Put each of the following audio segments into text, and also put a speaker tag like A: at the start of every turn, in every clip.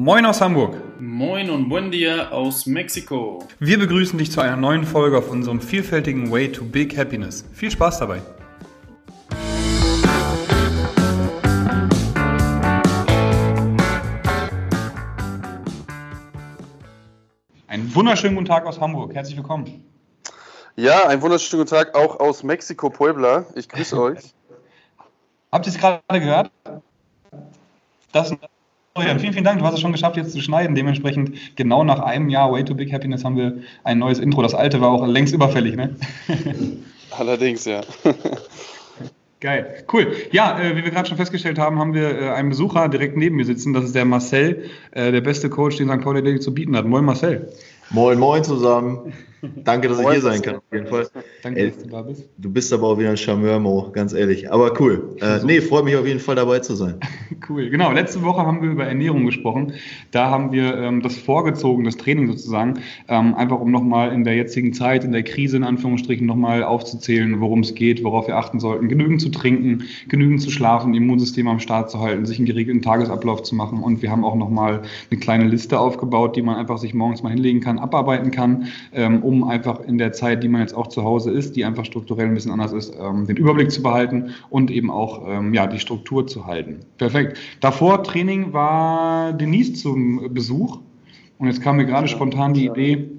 A: Moin aus Hamburg.
B: Moin und buen dia aus Mexiko.
A: Wir begrüßen dich zu einer neuen Folge auf unserem vielfältigen Way to Big Happiness. Viel Spaß dabei. Einen wunderschönen guten Tag aus Hamburg. Herzlich willkommen.
C: Ja, einen wunderschönen guten Tag auch aus Mexiko, Puebla. Ich grüße euch.
A: Habt ihr es gerade gehört? Das Oh ja, vielen, vielen Dank. Du hast es schon geschafft, jetzt zu schneiden. Dementsprechend genau nach einem Jahr Way to Big Happiness haben wir ein neues Intro. Das alte war auch längst überfällig, ne?
C: Allerdings, ja.
A: Geil, cool. Ja, äh, wie wir gerade schon festgestellt haben, haben wir äh, einen Besucher direkt neben mir sitzen. Das ist der Marcel, äh, der beste Coach, den St. Pauli Daily zu bieten hat. Moin Marcel.
D: Moin, moin zusammen. Danke, dass ich hier sein kann, auf jeden Fall.
A: Danke, Ey, dass du da bist.
D: Du bist aber auch wieder ein Charmeur, Mo, ganz ehrlich. Aber cool. Äh, nee, freut mich auf jeden Fall dabei zu sein.
A: cool, genau. Letzte Woche haben wir über Ernährung gesprochen. Da haben wir ähm, das vorgezogen, das Training sozusagen, ähm, einfach um nochmal in der jetzigen Zeit, in der Krise in Anführungsstrichen, nochmal aufzuzählen, worum es geht, worauf wir achten sollten. Genügend zu trinken, genügend zu schlafen, Immunsystem am Start zu halten, sich einen geregelten Tagesablauf zu machen. Und wir haben auch nochmal eine kleine Liste aufgebaut, die man einfach sich morgens mal hinlegen kann, abarbeiten kann, ähm, um einfach in der Zeit, die man jetzt auch zu Hause ist, die einfach strukturell ein bisschen anders ist, ähm, den Überblick zu behalten und eben auch ähm, ja, die Struktur zu halten. Perfekt. Davor Training war Denise zum Besuch und jetzt kam mir gerade spontan die Idee,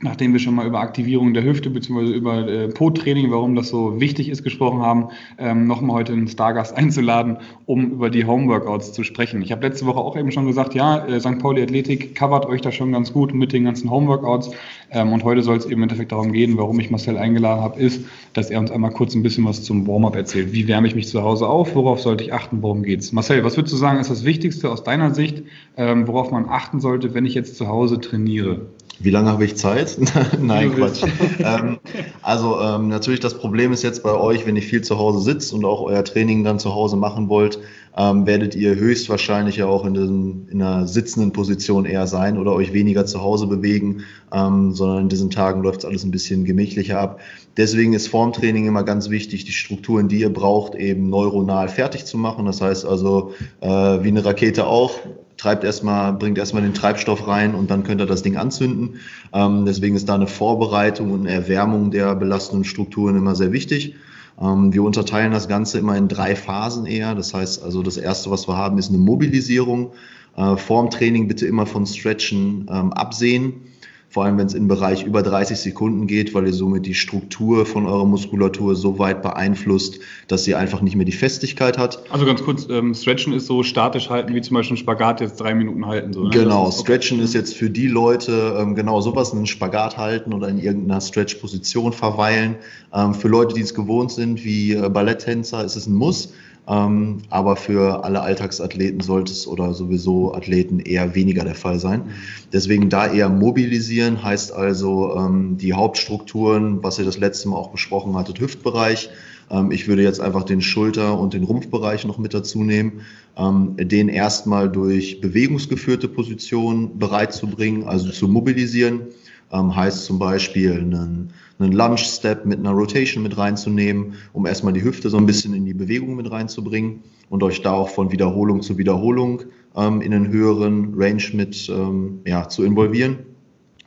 A: nachdem wir schon mal über Aktivierung der Hüfte bzw. über äh, Po-Training, warum das so wichtig ist, gesprochen haben, ähm, nochmal heute einen Stargast einzuladen, um über die Homeworkouts zu sprechen. Ich habe letzte Woche auch eben schon gesagt, ja, äh, St. Pauli Athletik covert euch da schon ganz gut mit den ganzen Homeworkouts. Ähm, und heute soll es eben im Endeffekt darum gehen, warum ich Marcel eingeladen habe, ist, dass er uns einmal kurz ein bisschen was zum Warm-up erzählt. Wie wärme ich mich zu Hause auf? Worauf sollte ich achten? Worum geht's? Marcel, was würdest du sagen, ist das Wichtigste aus deiner Sicht, ähm, worauf man achten sollte, wenn ich jetzt zu Hause trainiere?
D: Wie lange habe ich Zeit? Nein, Quatsch. ähm, also ähm, natürlich das Problem ist jetzt bei euch, wenn ihr viel zu Hause sitzt und auch euer Training dann zu Hause machen wollt, ähm, werdet ihr höchstwahrscheinlich ja auch in, diesem, in einer sitzenden Position eher sein oder euch weniger zu Hause bewegen, ähm, sondern in diesen Tagen läuft es alles ein bisschen gemächlicher ab. Deswegen ist Formtraining immer ganz wichtig, die Strukturen, die ihr braucht, eben neuronal fertig zu machen. Das heißt also, äh, wie eine Rakete auch, treibt erstmal, bringt erstmal den Treibstoff rein und dann könnt ihr das Ding anzünden. Ähm, deswegen ist da eine Vorbereitung und eine Erwärmung der belastenden Strukturen immer sehr wichtig. Ähm, wir unterteilen das Ganze immer in drei Phasen eher. Das heißt also, das erste, was wir haben, ist eine Mobilisierung. Äh, vorm Training bitte immer von Stretchen ähm, absehen vor allem wenn es im Bereich über 30 Sekunden geht, weil ihr somit die Struktur von eurer Muskulatur so weit beeinflusst, dass sie einfach nicht mehr die Festigkeit hat.
A: Also ganz kurz, ähm, Stretchen ist so statisch halten, wie zum Beispiel ein Spagat jetzt drei Minuten halten. So,
D: ne? Genau, ist Stretchen ist jetzt für die Leute ähm, genau sowas, einen Spagat halten oder in irgendeiner Stretch-Position verweilen. Ähm, für Leute, die es gewohnt sind, wie äh, Balletttänzer, ist es ein Muss. Ähm, aber für alle Alltagsathleten sollte es oder sowieso Athleten eher weniger der Fall sein. Deswegen da eher mobilisieren heißt also ähm, die Hauptstrukturen, was ihr das letzte Mal auch besprochen hattet, Hüftbereich. Ähm, ich würde jetzt einfach den Schulter- und den Rumpfbereich noch mit dazu nehmen, ähm, den erstmal durch bewegungsgeführte Positionen bereitzubringen, also zu mobilisieren ähm, heißt zum Beispiel einen, einen Lunge-Step mit einer Rotation mit reinzunehmen, um erstmal die Hüfte so ein bisschen in die Bewegung mit reinzubringen und euch da auch von Wiederholung zu Wiederholung ähm, in einen höheren Range mit ähm, ja, zu involvieren.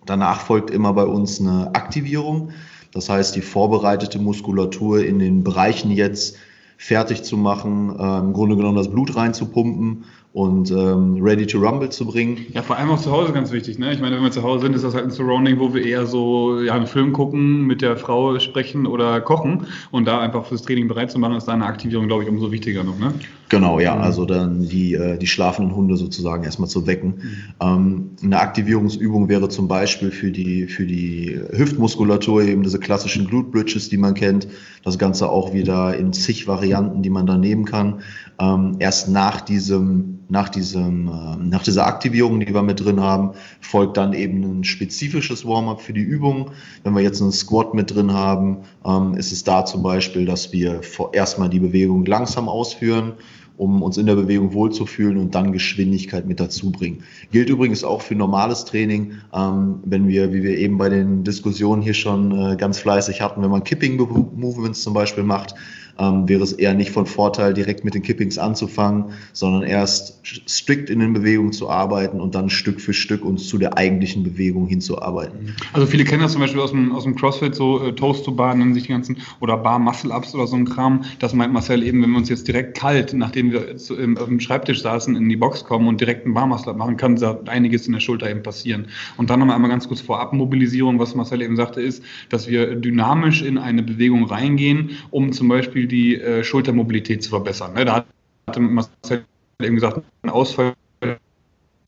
D: Danach folgt immer bei uns eine Aktivierung. Das heißt, die vorbereitete Muskulatur in den Bereichen jetzt fertig zu machen, äh, im Grunde genommen das Blut reinzupumpen und ähm, ready to rumble zu bringen.
A: Ja, vor allem auch zu Hause ganz wichtig. Ne? Ich meine, wenn wir zu Hause sind, ist das halt ein Surrounding, wo wir eher so ja, einen Film gucken, mit der Frau sprechen oder kochen. Und da einfach fürs Training bereit zu machen, ist da eine Aktivierung, glaube ich, umso wichtiger noch. Ne?
D: Genau, ja. Mhm. Also dann die, äh, die schlafenden Hunde sozusagen erstmal zu wecken. Mhm. Ähm, eine Aktivierungsübung wäre zum Beispiel für die, für die Hüftmuskulatur eben diese klassischen Glute Bridges, die man kennt. Das Ganze auch wieder in zig Varianten, die man da nehmen kann. Ähm, erst nach diesem nach, diesem, äh, nach dieser Aktivierung, die wir mit drin haben, folgt dann eben ein spezifisches Warm-up für die Übung. Wenn wir jetzt einen Squat mit drin haben, ähm, ist es da zum Beispiel, dass wir erstmal die Bewegung langsam ausführen um uns in der Bewegung wohlzufühlen und dann Geschwindigkeit mit dazu bringen. Gilt übrigens auch für normales Training, ähm, wenn wir, wie wir eben bei den Diskussionen hier schon äh, ganz fleißig hatten, wenn man Kipping Movements zum Beispiel macht, ähm, wäre es eher nicht von Vorteil, direkt mit den Kippings anzufangen, sondern erst strikt in den Bewegungen zu arbeiten und dann Stück für Stück uns zu der eigentlichen Bewegung hinzuarbeiten.
A: Also viele kennen das zum Beispiel aus dem, aus dem CrossFit, so äh, Toast to Bar nennen sich die ganzen, oder Bar Muscle Ups oder so ein Kram. Das meint Marcel eben, wenn wir uns jetzt direkt kalt, nachdem wir zu, im, auf dem Schreibtisch saßen, in die Box kommen und direkt einen Bar Muscle Up machen, kann da einiges in der Schulter eben passieren. Und dann nochmal einmal ganz kurz vorab Mobilisierung, was Marcel eben sagte, ist, dass wir dynamisch in eine Bewegung reingehen, um zum Beispiel die äh, Schultermobilität zu verbessern. Ne? Da hatte Marcel eben gesagt, ein Ausfall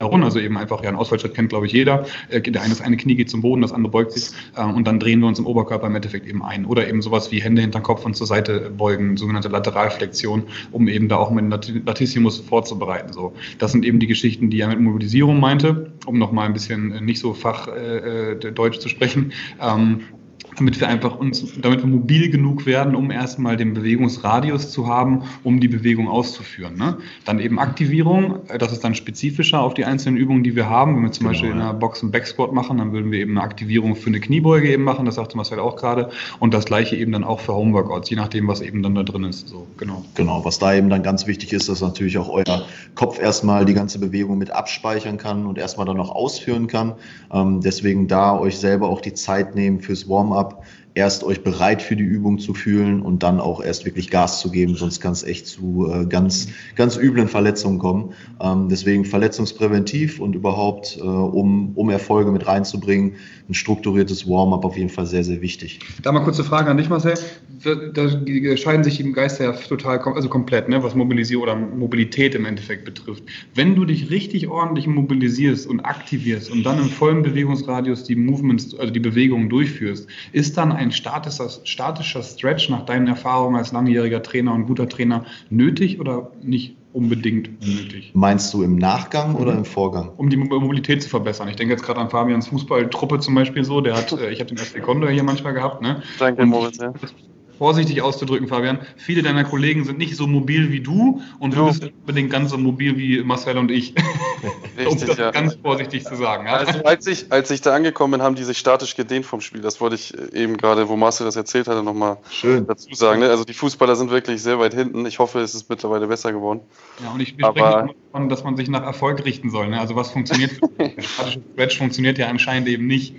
A: also eben einfach, ja, ein Ausfallschritt kennt, glaube ich, jeder. Äh, der eine, das eine Knie geht zum Boden, das andere beugt sich äh, und dann drehen wir uns im Oberkörper im Endeffekt eben ein. Oder eben sowas wie Hände hinter Kopf und zur Seite beugen, sogenannte Lateralflexion, um eben da auch mit Latissimus vorzubereiten. So. Das sind eben die Geschichten, die er mit Mobilisierung meinte, um nochmal ein bisschen nicht so fachdeutsch äh, zu sprechen. Ähm, damit wir einfach uns, damit wir mobil genug werden, um erstmal den Bewegungsradius zu haben, um die Bewegung auszuführen. Ne? Dann eben Aktivierung, äh, das ist dann spezifischer auf die einzelnen Übungen, die wir haben. Wenn wir zum genau, Beispiel in einer Box- und Backsquat machen, dann würden wir eben eine Aktivierung für eine Kniebeuge eben machen, das sagte Marcel auch gerade. Und das gleiche eben dann auch für Homeworkouts, je nachdem, was eben dann da drin ist. So,
D: genau. Genau, was da eben dann ganz wichtig ist, dass natürlich auch euer Kopf erstmal die ganze Bewegung mit abspeichern kann und erstmal dann noch ausführen kann. Ähm, deswegen da euch selber auch die Zeit nehmen fürs Warm-up ab, erst euch bereit für die Übung zu fühlen und dann auch erst wirklich Gas zu geben, sonst kann es echt zu äh, ganz, ganz üblen Verletzungen kommen. Ähm, deswegen verletzungspräventiv und überhaupt, äh, um, um Erfolge mit reinzubringen, ein strukturiertes Warm-up auf jeden Fall sehr, sehr wichtig.
A: Da mal kurze Frage an dich, Marcel. Da scheiden sich im Geister ja total, also komplett, ne, was Mobilisierung oder Mobilität im Endeffekt betrifft. Wenn du dich richtig ordentlich mobilisierst und aktivierst und dann im vollen Bewegungsradius die Movements, also die Bewegungen durchführst, ist dann ein statischer, statischer Stretch nach deinen Erfahrungen als langjähriger Trainer und guter Trainer nötig oder nicht unbedingt nötig?
D: Meinst du im Nachgang oder im Vorgang?
A: Um die Mobilität zu verbessern. Ich denke jetzt gerade an Fabians Fußballtruppe zum Beispiel so. Der hat, äh, ich habe den ersten Condor hier manchmal gehabt. Ne?
C: Danke, Moritz. Ja
A: vorsichtig auszudrücken, Fabian, viele deiner Kollegen sind nicht so mobil wie du und du bist nicht unbedingt ganz so mobil wie Marcel und ich.
C: Richtig, um das ja.
A: ganz vorsichtig zu sagen.
C: Ja? Also als ich, als ich da angekommen bin, haben die sich statisch gedehnt vom Spiel. Das wollte ich eben gerade, wo Marcel das erzählt hatte, nochmal dazu sagen. Ne? Also die Fußballer sind wirklich sehr weit hinten. Ich hoffe, es ist mittlerweile besser geworden.
A: Ja, und ich spreche davon, dass man sich nach Erfolg richten soll. Ne? Also was funktioniert, statisches Stretch funktioniert ja anscheinend eben nicht.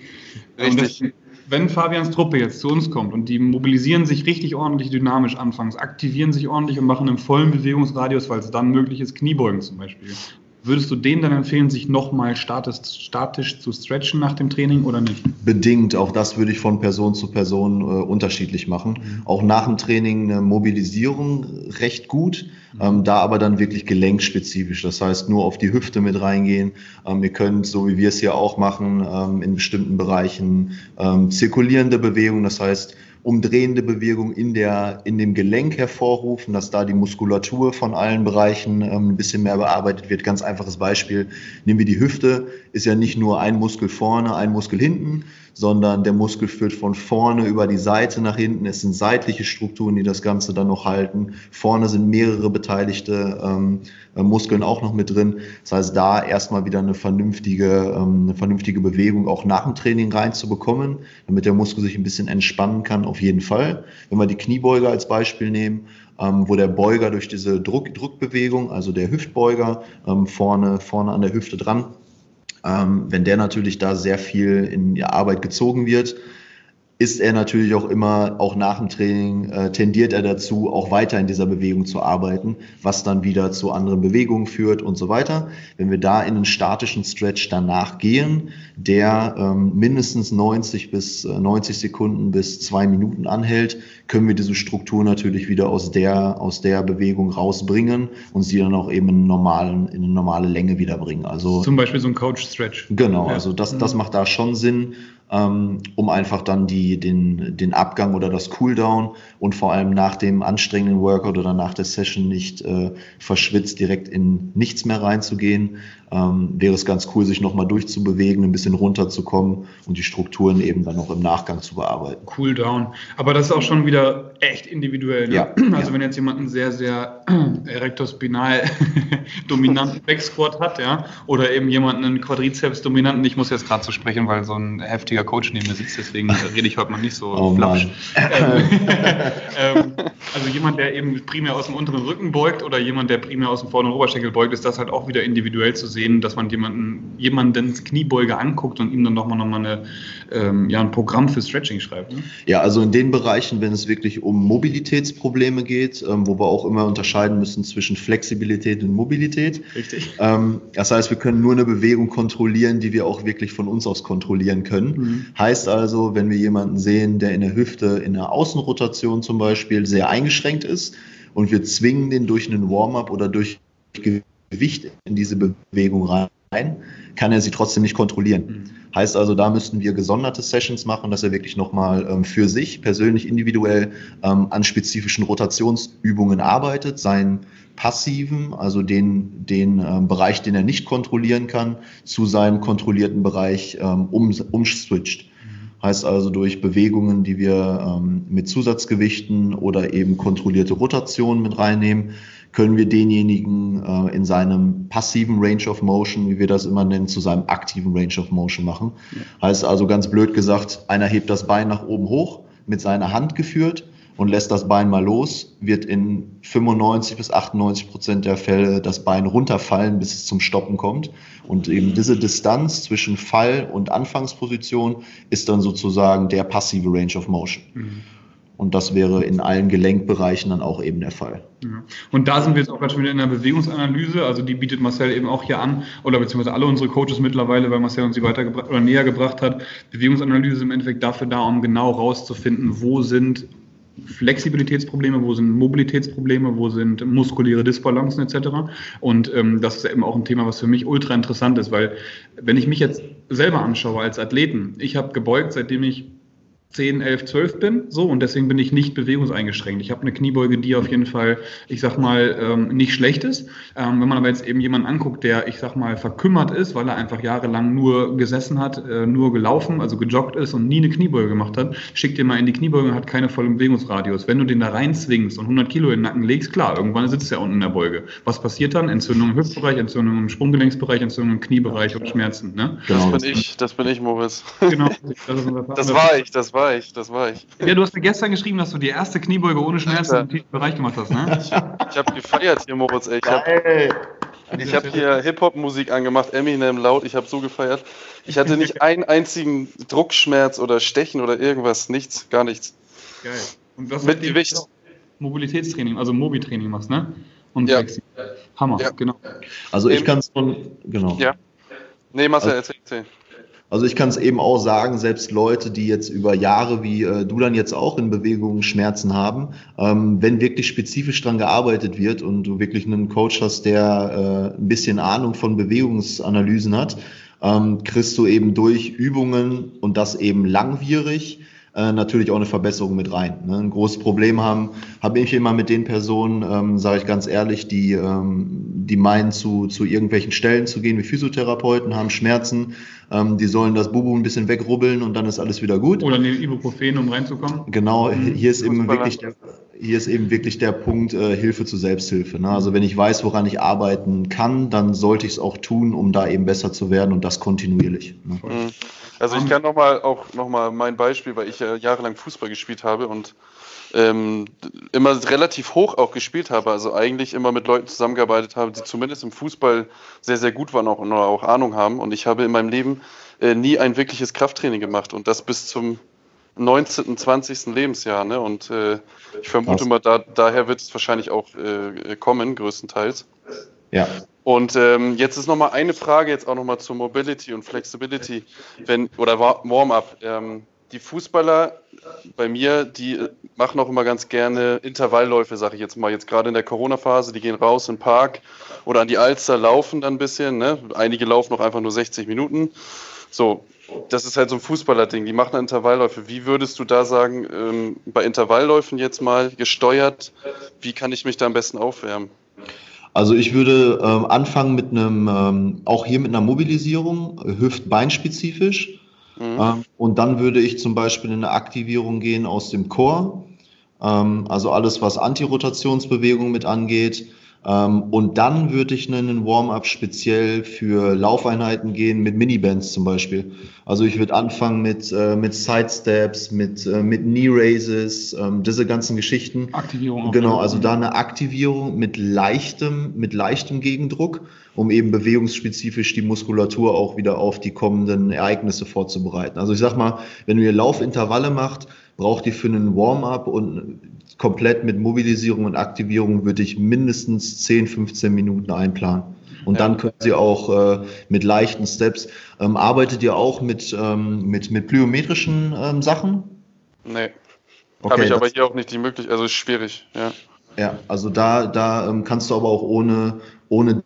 C: Richtig
A: wenn Fabians Truppe jetzt zu uns kommt und die mobilisieren sich richtig ordentlich dynamisch anfangs, aktivieren sich ordentlich und machen einen vollen Bewegungsradius, weil es dann möglich ist, Kniebeugen zum Beispiel. Würdest du denen dann empfehlen, sich nochmal statisch, statisch zu stretchen nach dem Training oder nicht?
D: Bedingt. Auch das würde ich von Person zu Person äh, unterschiedlich machen. Mhm. Auch nach dem Training eine Mobilisierung recht gut, mhm. ähm, da aber dann wirklich gelenkspezifisch. Das heißt, nur auf die Hüfte mit reingehen. Ähm, ihr könnt, so wie wir es hier auch machen, ähm, in bestimmten Bereichen ähm, zirkulierende Bewegungen, das heißt, umdrehende Bewegung in, der, in dem Gelenk hervorrufen, dass da die Muskulatur von allen Bereichen ähm, ein bisschen mehr bearbeitet wird. Ganz einfaches Beispiel. Nehmen wir die Hüfte, ist ja nicht nur ein Muskel vorne, ein Muskel hinten, sondern der Muskel führt von vorne über die Seite nach hinten. Es sind seitliche Strukturen, die das Ganze dann noch halten. Vorne sind mehrere beteiligte ähm, äh, Muskeln auch noch mit drin. Das heißt, da erstmal wieder eine vernünftige, ähm, eine vernünftige Bewegung auch nach dem Training reinzubekommen, damit der Muskel sich ein bisschen entspannen kann, auf jeden Fall. Wenn wir die Kniebeuge als Beispiel nehmen, ähm, wo der Beuger durch diese Druck, Druckbewegung, also der Hüftbeuger, ähm, vorne, vorne an der Hüfte dran, ähm, wenn der natürlich da sehr viel in die Arbeit gezogen wird, ist er natürlich auch immer, auch nach dem Training, äh, tendiert er dazu, auch weiter in dieser Bewegung zu arbeiten, was dann wieder zu anderen Bewegungen führt und so weiter. Wenn wir da in einen statischen Stretch danach gehen, der ähm, mindestens 90 bis äh, 90 Sekunden bis zwei Minuten anhält, können wir diese Struktur natürlich wieder aus der, aus der Bewegung rausbringen und sie dann auch eben in, normalen, in eine normale Länge wiederbringen. Also,
A: Zum Beispiel so ein Coach-Stretch.
D: Genau, ja. also das, das macht da schon Sinn. Ähm, um einfach dann die, den, den Abgang oder das Cooldown und vor allem nach dem anstrengenden Workout oder nach der Session nicht äh, verschwitzt direkt in nichts mehr reinzugehen. Ähm, wäre es ganz cool, sich nochmal durchzubewegen, ein bisschen runterzukommen und die Strukturen eben dann noch im Nachgang zu bearbeiten.
A: Cooldown. Aber das ist auch schon wieder echt individuell. Ne? Ja. Also ja. wenn jetzt jemand einen sehr, sehr erektospinal dominanten Backsquat hat, ja, oder eben jemanden einen Quadrizeps dominanten, ich muss jetzt gerade zu so sprechen, weil so ein heftiger Coach neben mir sitzt, deswegen rede ich heute mal nicht so oh, flapsch. Ähm, ähm, also jemand, der eben primär aus dem unteren Rücken beugt oder jemand, der primär aus dem vorderen Oberschenkel beugt, ist das halt auch wieder individuell zu sehen, dass man jemanden, jemandens Kniebeuge anguckt und ihm dann nochmal noch mal eine, ähm, ja, ein Programm für Stretching schreibt. Ne?
D: Ja, also in den Bereichen, wenn es wirklich um Mobilitätsprobleme geht, ähm, wo wir auch immer unterscheiden müssen zwischen Flexibilität und Mobilität.
A: Richtig.
D: Ähm, das heißt, wir können nur eine Bewegung kontrollieren, die wir auch wirklich von uns aus kontrollieren können. Mhm. Heißt also, wenn wir jemanden sehen, der in der Hüfte in der Außenrotation zum Beispiel sehr eingeschränkt ist und wir zwingen den durch einen Warm-up oder durch Gewicht in diese Bewegung rein, kann er sie trotzdem nicht kontrollieren. Mhm. Heißt also, da müssten wir gesonderte Sessions machen, dass er wirklich nochmal ähm, für sich persönlich individuell ähm, an spezifischen Rotationsübungen arbeitet, seinen passiven, also den, den ähm, Bereich, den er nicht kontrollieren kann, zu seinem kontrollierten Bereich ähm, um, umswitcht. Mhm. Heißt also durch Bewegungen, die wir ähm, mit Zusatzgewichten oder eben kontrollierte Rotationen mit reinnehmen, können wir denjenigen äh, in seinem passiven Range of Motion, wie wir das immer nennen, zu seinem aktiven Range of Motion machen. Ja. Heißt also ganz blöd gesagt, einer hebt das Bein nach oben hoch, mit seiner Hand geführt und lässt das Bein mal los, wird in 95 bis 98 Prozent der Fälle das Bein runterfallen, bis es zum Stoppen kommt. Und eben diese Distanz zwischen Fall und Anfangsposition ist dann sozusagen der passive Range of Motion. Mhm. Und das wäre in allen Gelenkbereichen dann auch eben der Fall.
A: Ja. Und da sind wir jetzt auch gerade schon wieder in der Bewegungsanalyse. Also die bietet Marcel eben auch hier an, oder beziehungsweise alle unsere Coaches mittlerweile, weil Marcel uns sie weitergebracht oder näher gebracht hat. Bewegungsanalyse im Endeffekt dafür da, um genau rauszufinden, wo sind Flexibilitätsprobleme, wo sind Mobilitätsprobleme, wo sind muskuläre Disbalancen etc. Und ähm, das ist eben auch ein Thema, was für mich ultra interessant ist, weil wenn ich mich jetzt selber anschaue als Athleten, ich habe gebeugt, seitdem ich 10, 11, 12 bin, so und deswegen bin ich nicht bewegungseingeschränkt. Ich habe eine Kniebeuge, die auf jeden Fall, ich sag mal, ähm, nicht schlecht ist. Ähm, wenn man aber jetzt eben jemanden anguckt, der, ich sag mal, verkümmert ist, weil er einfach jahrelang nur gesessen hat, äh, nur gelaufen, also gejoggt ist und nie eine Kniebeuge gemacht hat, schickt den mal in die Kniebeuge und hat keine vollen Bewegungsradius. Wenn du den da reinzwingst und 100 Kilo in den Nacken legst, klar, irgendwann sitzt er unten in der Beuge. Was passiert dann? Entzündung im Hüftbereich, Entzündung im Sprunggelenksbereich, Entzündung im Kniebereich und Schmerzen. Ne?
C: Genau. Das bin ich, das bin ich, Moritz. Genau. Das, das war ich, das war war ich, das war ich.
A: Ja, du hast mir gestern geschrieben, dass du die erste Kniebeuge ohne Schmerzen im tiefen Bereich gemacht hast, ne?
C: Ich, ich habe gefeiert hier, Moritz, ey. Ich habe hab hier Hip-Hop-Musik angemacht, Eminem laut, ich habe so gefeiert. Ich hatte nicht einen einzigen Druckschmerz oder Stechen oder irgendwas, nichts, gar nichts.
A: Geil. Und was Mit Gewicht. Mobilitätstraining, also Mobi-Training machst, ne? Und ja. Flexi. Hammer, ja. genau.
D: Also ich kann es von, genau.
C: Ja. Nee, Marcel, also, erzähl, erzähl.
D: Also ich kann es eben auch sagen, selbst Leute, die jetzt über Jahre wie äh, du dann jetzt auch in Bewegungen Schmerzen haben, ähm, wenn wirklich spezifisch dran gearbeitet wird und du wirklich einen Coach hast, der äh, ein bisschen Ahnung von Bewegungsanalysen hat, ähm, kriegst du eben durch Übungen und das eben langwierig äh, natürlich auch eine Verbesserung mit rein. Ne? Ein großes Problem haben, habe ich immer mit den Personen, ähm, sage ich ganz ehrlich, die, ähm, die meinen, zu, zu irgendwelchen Stellen zu gehen wie Physiotherapeuten, haben Schmerzen, ähm, die sollen das Bubu ein bisschen wegrubbeln und dann ist alles wieder gut.
A: Oder nehmen Ibuprofen, um reinzukommen.
D: Genau, mhm. hier ist eben wirklich der, hier ist eben wirklich der Punkt äh, Hilfe zur Selbsthilfe. Ne? Also wenn ich weiß, woran ich arbeiten kann, dann sollte ich es auch tun, um da eben besser zu werden und das kontinuierlich. Ne?
C: Mhm. Also ich kann nochmal auch nochmal mein Beispiel, weil ich ja jahrelang Fußball gespielt habe und ähm, immer relativ hoch auch gespielt habe, also eigentlich immer mit Leuten zusammengearbeitet habe, die zumindest im Fußball sehr, sehr gut waren auch, und auch Ahnung haben. Und ich habe in meinem Leben äh, nie ein wirkliches Krafttraining gemacht und das bis zum 19., 20. Lebensjahr. Ne? Und äh, ich vermute mal, da, daher wird es wahrscheinlich auch äh, kommen, größtenteils.
D: Ja.
C: Und ähm, jetzt ist nochmal eine Frage, jetzt auch nochmal zur Mobility und Flexibility, wenn, oder Warm-up. Ähm, die Fußballer bei mir, die machen auch immer ganz gerne Intervallläufe, sage ich jetzt mal. Jetzt gerade in der Corona-Phase, die gehen raus in den Park oder an die Alster, laufen dann ein bisschen. Ne? Einige laufen auch einfach nur 60 Minuten. So, das ist halt so ein Fußballer-Ding, die machen Intervallläufe. Wie würdest du da sagen, ähm, bei Intervallläufen jetzt mal gesteuert, wie kann ich mich da am besten aufwärmen?
D: Also ich würde ähm, anfangen mit einem, ähm, auch hier mit einer Mobilisierung, hüft-beinspezifisch. Mhm. Ähm, und dann würde ich zum Beispiel in eine Aktivierung gehen aus dem Chor. Ähm, also alles, was Antirotationsbewegung mit angeht. Ähm, und dann würde ich einen Warm-up speziell für Laufeinheiten gehen mit Minibands zum Beispiel. Also ich würde anfangen mit, äh, mit Sidesteps, mit, äh, mit Knee Raises, ähm, diese ganzen Geschichten.
A: Aktivierung.
D: Genau, also da eine Aktivierung mit leichtem, mit leichtem Gegendruck, um eben bewegungsspezifisch die Muskulatur auch wieder auf die kommenden Ereignisse vorzubereiten. Also ich sag mal, wenn ihr Laufintervalle macht, braucht ihr für einen Warm-up und komplett mit Mobilisierung und Aktivierung würde ich mindestens 10, 15 Minuten einplanen. Und ja. dann können Sie auch äh, mit leichten Steps. Ähm, arbeitet ihr auch mit, ähm, mit, mit plyometrischen ähm, Sachen?
C: Nee. Okay, Habe ich aber hier auch nicht die Möglichkeit, also ist schwierig, ja.
D: Ja, also da, da ähm, kannst du aber auch ohne, ohne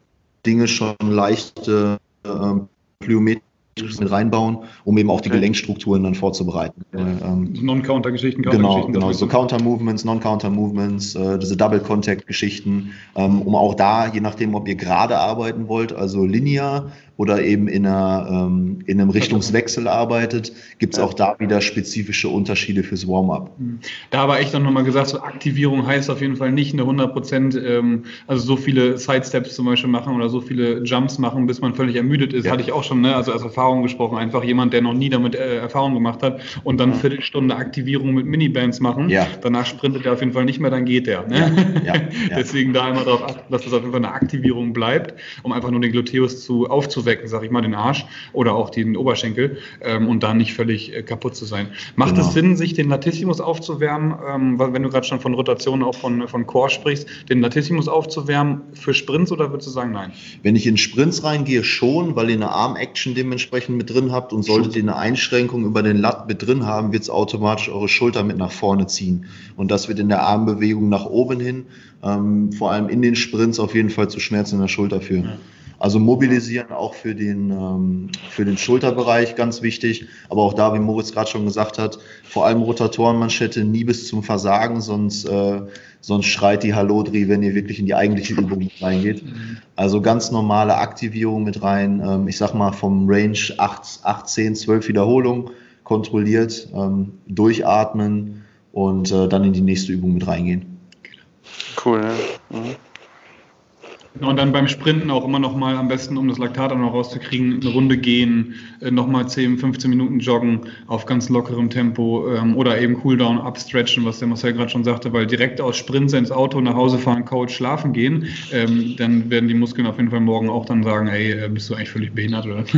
D: Dinge schon leichte ähm, plyometrische mit reinbauen, um eben auch die okay. Gelenkstrukturen dann vorzubereiten.
A: Ähm, Non-Counter-Geschichten,
D: Genau, genau, so Counter-Movements, Non-Counter-Movements, äh, diese Double-Contact-Geschichten, ähm, um auch da, je nachdem, ob ihr gerade arbeiten wollt, also linear oder eben in, einer, ähm, in einem Richtungswechsel arbeitet, gibt es auch da wieder spezifische Unterschiede fürs Warm-up.
A: Hm. Da aber ich dann nochmal gesagt, so Aktivierung heißt auf jeden Fall nicht eine 100 Prozent, ähm, also so viele Sidesteps zum Beispiel machen oder so viele Jumps machen, bis man völlig ermüdet ist, ja. hatte ich auch schon, ne? also als Erfahrung gesprochen, einfach jemand, der noch nie damit äh, Erfahrung gemacht hat und dann eine Viertelstunde Aktivierung mit Minibands machen, ja. danach sprintet er auf jeden Fall nicht mehr, dann geht er. Ne? Ja. Deswegen da immer darauf achten, dass das auf jeden Fall eine Aktivierung bleibt, um einfach nur den Gluteus zu aufzubauen aufzuwecken, sag ich mal, den Arsch oder auch den Oberschenkel ähm, und da nicht völlig äh, kaputt zu sein. Macht genau. es Sinn, sich den Latissimus aufzuwärmen, ähm, wenn du gerade schon von Rotation auch von, von Core sprichst, den Latissimus aufzuwärmen für Sprints oder würdest du sagen, nein?
D: Wenn ich in Sprints reingehe, schon, weil ihr eine Arm-Action dementsprechend mit drin habt und solltet ihr eine Einschränkung über den Lat mit drin haben, wird es automatisch eure Schulter mit nach vorne ziehen. Und das wird in der Armbewegung nach oben hin, ähm, vor allem in den Sprints auf jeden Fall zu Schmerzen in der Schulter führen. Ja. Also mobilisieren auch für den, ähm, für den Schulterbereich ganz wichtig. Aber auch da, wie Moritz gerade schon gesagt hat, vor allem Rotatorenmanschette nie bis zum Versagen, sonst, äh, sonst schreit die Hallodri, wenn ihr wirklich in die eigentliche Übung mit reingeht. Also ganz normale Aktivierung mit rein. Ähm, ich sag mal vom Range 8, 8 10, 12 Wiederholungen kontrolliert, ähm, durchatmen und äh, dann in die nächste Übung mit reingehen.
C: Cool, ja. Mhm.
A: Und dann beim Sprinten auch immer noch mal am besten, um das Laktat auch noch rauszukriegen, eine Runde gehen, nochmal 10, 15 Minuten joggen auf ganz lockerem Tempo ähm, oder eben Cooldown abstretchen, was der Marcel gerade schon sagte, weil direkt aus Sprints ins Auto nach Hause fahren, Couch schlafen gehen, ähm, dann werden die Muskeln auf jeden Fall morgen auch dann sagen, ey, äh, bist du eigentlich völlig behindert oder?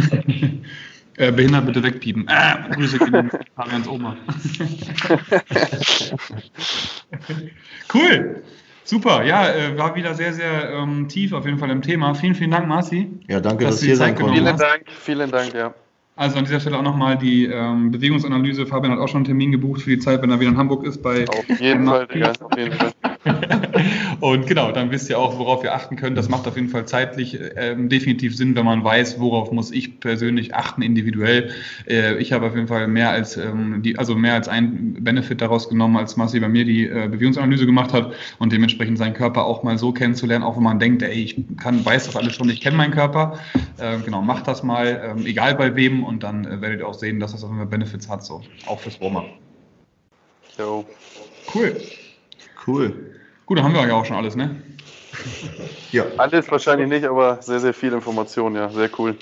A: Äh, behindert bitte wegpiepen. Äh, Grüße gehen Fabians Oma. cool. Super, ja, äh, war wieder sehr, sehr ähm, tief auf jeden Fall im Thema. Vielen, vielen Dank, Marci.
D: Ja, danke, dass, dass du hier sein
C: konntest. Vielen Dank, vielen Dank, ja.
A: Also an dieser Stelle auch nochmal die ähm, Bewegungsanalyse. Fabian hat auch schon einen Termin gebucht für die Zeit, wenn er wieder in Hamburg ist. Bei
C: auf jeden Fall, Digga, auf jeden Fall.
A: Und genau, dann wisst ihr auch, worauf ihr achten könnt. Das macht auf jeden Fall zeitlich ähm, definitiv Sinn, wenn man weiß, worauf muss ich persönlich achten, individuell. Äh, ich habe auf jeden Fall mehr als ähm, die, also mehr als ein Benefit daraus genommen, als Marci bei mir die äh, Bewegungsanalyse gemacht hat und dementsprechend seinen Körper auch mal so kennenzulernen, auch wenn man denkt, ey, ich kann, weiß das alles schon, ich kenne meinen Körper. Äh, genau, macht das mal, ähm, egal bei wem und dann äh, werdet ihr auch sehen, dass das auf jeden Fall Benefits hat, so auch fürs Warm-up.
C: Jo.
A: Cool. Cool. Gut, dann haben wir ja auch schon alles, ne?
C: ja. Alles wahrscheinlich nicht, aber sehr, sehr viel Information, ja. Sehr cool.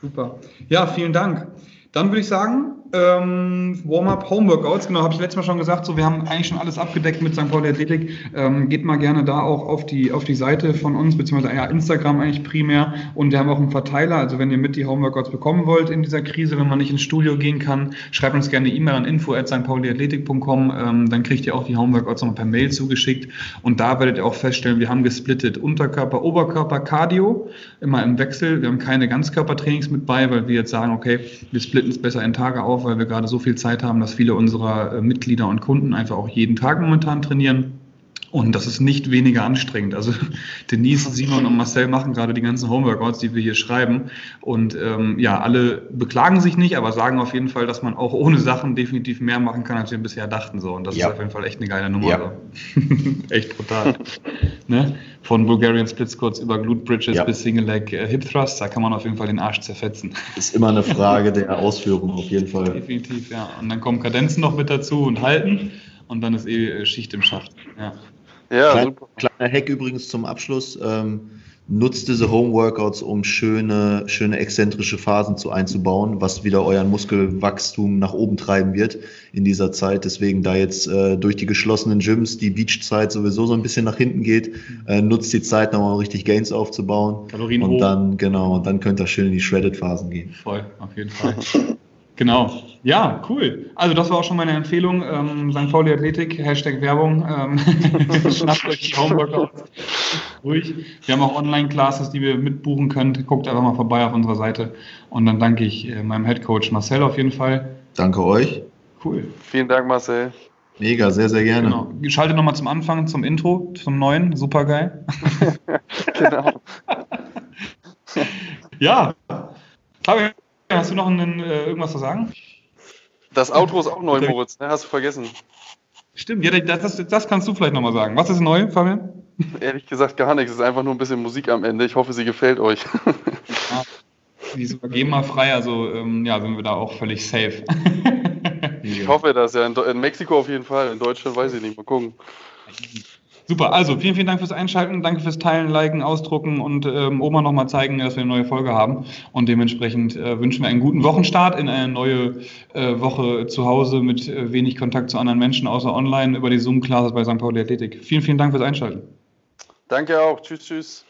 A: Super. Ja, vielen Dank. Dann würde ich sagen, ähm, Warm-up Homeworkouts, genau, habe ich letztes Mal schon gesagt, so wir haben eigentlich schon alles abgedeckt mit St. Pauli Athletik. Ähm, geht mal gerne da auch auf die, auf die Seite von uns, beziehungsweise ja, Instagram eigentlich primär. Und wir haben auch einen Verteiler, also wenn ihr mit die Homeworkouts bekommen wollt in dieser Krise, wenn man nicht ins Studio gehen kann, schreibt uns gerne eine E-Mail an info.stpauliathletik.com, ähm, dann kriegt ihr auch die Homeworkouts nochmal per Mail zugeschickt. Und da werdet ihr auch feststellen, wir haben gesplittet Unterkörper, Oberkörper, Cardio, immer im Wechsel. Wir haben keine Ganzkörpertrainings mit bei, weil wir jetzt sagen, okay, wir splitten es besser in Tage auf, weil wir gerade so viel Zeit haben, dass viele unserer äh, Mitglieder und Kunden einfach auch jeden Tag momentan trainieren. Und das ist nicht weniger anstrengend. Also Denise, Simon und Marcel machen gerade die ganzen Homeworkouts, die wir hier schreiben. Und ähm, ja, alle beklagen sich nicht, aber sagen auf jeden Fall, dass man auch ohne Sachen definitiv mehr machen kann, als wir bisher dachten. So. Und das ja. ist auf jeden Fall echt eine geile Nummer. Ja. So. echt brutal. ne? Von Bulgarian Split Squats über Glute Bridges ja. bis Single Leg äh, Hip Thrusts, da kann man auf jeden Fall den Arsch zerfetzen.
D: Ist immer eine Frage der Ausführung auf jeden Fall.
A: Definitiv, ja. Und dann kommen Kadenzen noch mit dazu und halten und dann ist eh äh, Schicht im Schacht. Ja.
D: Ja, Kleine, super. Kleiner Hack übrigens zum Abschluss. Ähm, nutzt diese Home-Workouts, um schöne, schöne exzentrische Phasen zu einzubauen, was wieder euren Muskelwachstum nach oben treiben wird in dieser Zeit. Deswegen, da jetzt äh, durch die geschlossenen Gyms die Beachzeit sowieso so ein bisschen nach hinten geht, äh, nutzt die Zeit nochmal richtig Gains aufzubauen. Kalorien und hoch. dann, genau, und dann könnt ihr schön in die Shredded-Phasen gehen.
A: Voll, auf jeden Fall. Genau. Ja, cool. Also das war auch schon meine Empfehlung. Ähm, St. Pauli Athletik, Hashtag Werbung. Ähm, schnappt euch die Homeworkouts. Ruhig. Wir haben auch Online-Classes, die wir mitbuchen könnt. Guckt einfach mal vorbei auf unserer Seite. Und dann danke ich äh, meinem Head Coach Marcel auf jeden Fall.
D: Danke euch.
C: Cool. Vielen Dank, Marcel.
D: Mega, sehr, sehr gerne. Genau.
A: Schalte nochmal zum Anfang, zum Intro, zum neuen. Super geil. genau. ja. Fabian, Hast du noch einen, äh, irgendwas zu sagen?
C: Das Outro ist auch neu, Moritz, ne? hast du vergessen.
A: Stimmt, ja, das, das kannst du vielleicht nochmal sagen. Was ist neu, Fabian?
C: Ehrlich gesagt gar nichts. Es ist einfach nur ein bisschen Musik am Ende. Ich hoffe, sie gefällt euch.
A: Ja, die ist GEMA-frei, also ähm, ja, sind wir da auch völlig safe.
C: ich hoffe das, ja. In, in Mexiko auf jeden Fall. In Deutschland weiß ich nicht. Mal gucken.
A: Super, also vielen, vielen Dank fürs Einschalten, danke fürs Teilen, Liken, Ausdrucken und ähm, Oma nochmal zeigen, dass wir eine neue Folge haben. Und dementsprechend äh, wünschen wir einen guten Wochenstart in eine neue äh, Woche zu Hause mit äh, wenig Kontakt zu anderen Menschen, außer online über die Zoom-Classes bei St. Pauli Athletik. Vielen, vielen Dank fürs Einschalten.
C: Danke auch. Tschüss, tschüss.